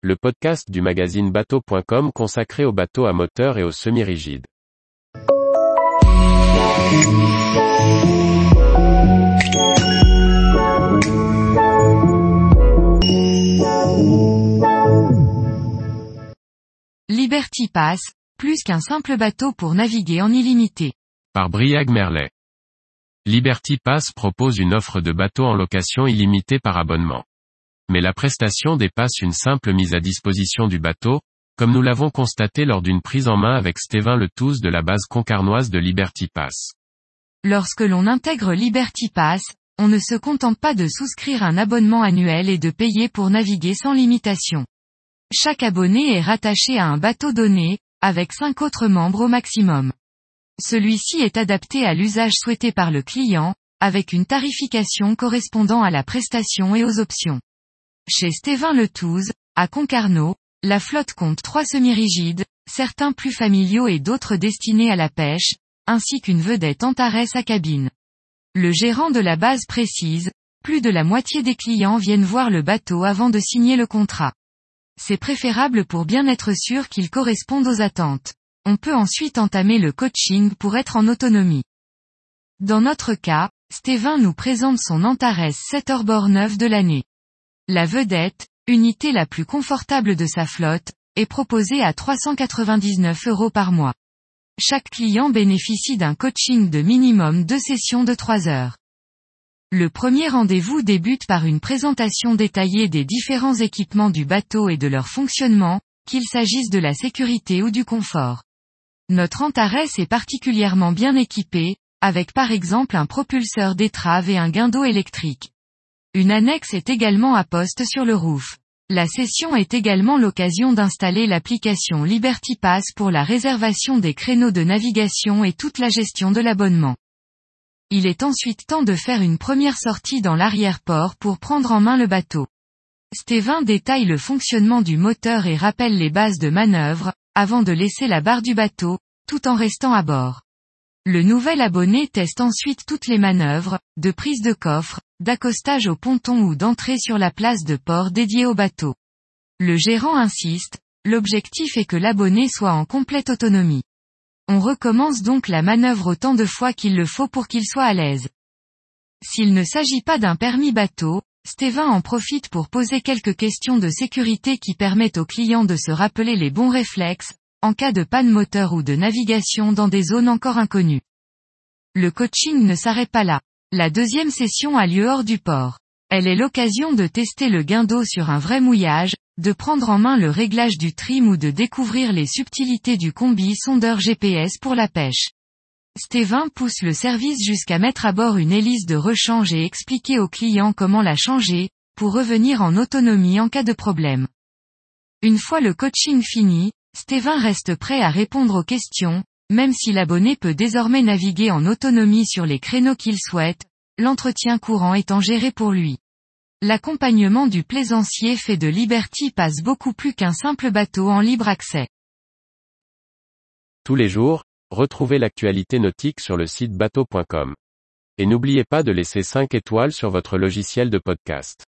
le podcast du magazine bateau.com consacré aux bateaux à moteur et aux semi-rigides. Liberty Pass, plus qu'un simple bateau pour naviguer en illimité. Par Briag Merlet. Liberty Pass propose une offre de bateau en location illimitée par abonnement. Mais la prestation dépasse une simple mise à disposition du bateau, comme nous l'avons constaté lors d'une prise en main avec Stéphane Letouze de la base concarnoise de Liberty Pass. Lorsque l'on intègre Liberty Pass, on ne se contente pas de souscrire un abonnement annuel et de payer pour naviguer sans limitation. Chaque abonné est rattaché à un bateau donné, avec cinq autres membres au maximum. Celui-ci est adapté à l'usage souhaité par le client, avec une tarification correspondant à la prestation et aux options. Chez Stéphane Letouze, à Concarneau, la flotte compte trois semi-rigides, certains plus familiaux et d'autres destinés à la pêche, ainsi qu'une vedette Antares à cabine. Le gérant de la base précise, plus de la moitié des clients viennent voir le bateau avant de signer le contrat. C'est préférable pour bien être sûr qu'il corresponde aux attentes. On peut ensuite entamer le coaching pour être en autonomie. Dans notre cas, Stéphane nous présente son Antares 7 hors-bord 9 de l'année. La vedette, unité la plus confortable de sa flotte, est proposée à 399 euros par mois. Chaque client bénéficie d'un coaching de minimum deux sessions de 3 heures. Le premier rendez-vous débute par une présentation détaillée des différents équipements du bateau et de leur fonctionnement, qu'il s'agisse de la sécurité ou du confort. Notre Antares est particulièrement bien équipé, avec par exemple un propulseur d'étrave et un guindeau électrique. Une annexe est également à poste sur le roof. La session est également l'occasion d'installer l'application Liberty Pass pour la réservation des créneaux de navigation et toute la gestion de l'abonnement. Il est ensuite temps de faire une première sortie dans l'arrière-port pour prendre en main le bateau. Stéphane détaille le fonctionnement du moteur et rappelle les bases de manœuvre, avant de laisser la barre du bateau, tout en restant à bord. Le nouvel abonné teste ensuite toutes les manœuvres, de prise de coffre, d'accostage au ponton ou d'entrée sur la place de port dédiée au bateau. Le gérant insiste, l'objectif est que l'abonné soit en complète autonomie. On recommence donc la manœuvre autant de fois qu'il le faut pour qu'il soit à l'aise. S'il ne s'agit pas d'un permis bateau, Stéphane en profite pour poser quelques questions de sécurité qui permettent aux clients de se rappeler les bons réflexes, en cas de panne moteur ou de navigation dans des zones encore inconnues. Le coaching ne s'arrête pas là. La deuxième session a lieu hors du port. Elle est l'occasion de tester le guindeau sur un vrai mouillage, de prendre en main le réglage du trim ou de découvrir les subtilités du combi sondeur GPS pour la pêche. Stéphane pousse le service jusqu'à mettre à bord une hélice de rechange et expliquer au client comment la changer, pour revenir en autonomie en cas de problème. Une fois le coaching fini, Stéphane reste prêt à répondre aux questions, même si l'abonné peut désormais naviguer en autonomie sur les créneaux qu'il souhaite, l'entretien courant étant géré pour lui. L'accompagnement du plaisancier fait de Liberty passe beaucoup plus qu'un simple bateau en libre accès. Tous les jours, retrouvez l'actualité nautique sur le site bateau.com. Et n'oubliez pas de laisser 5 étoiles sur votre logiciel de podcast.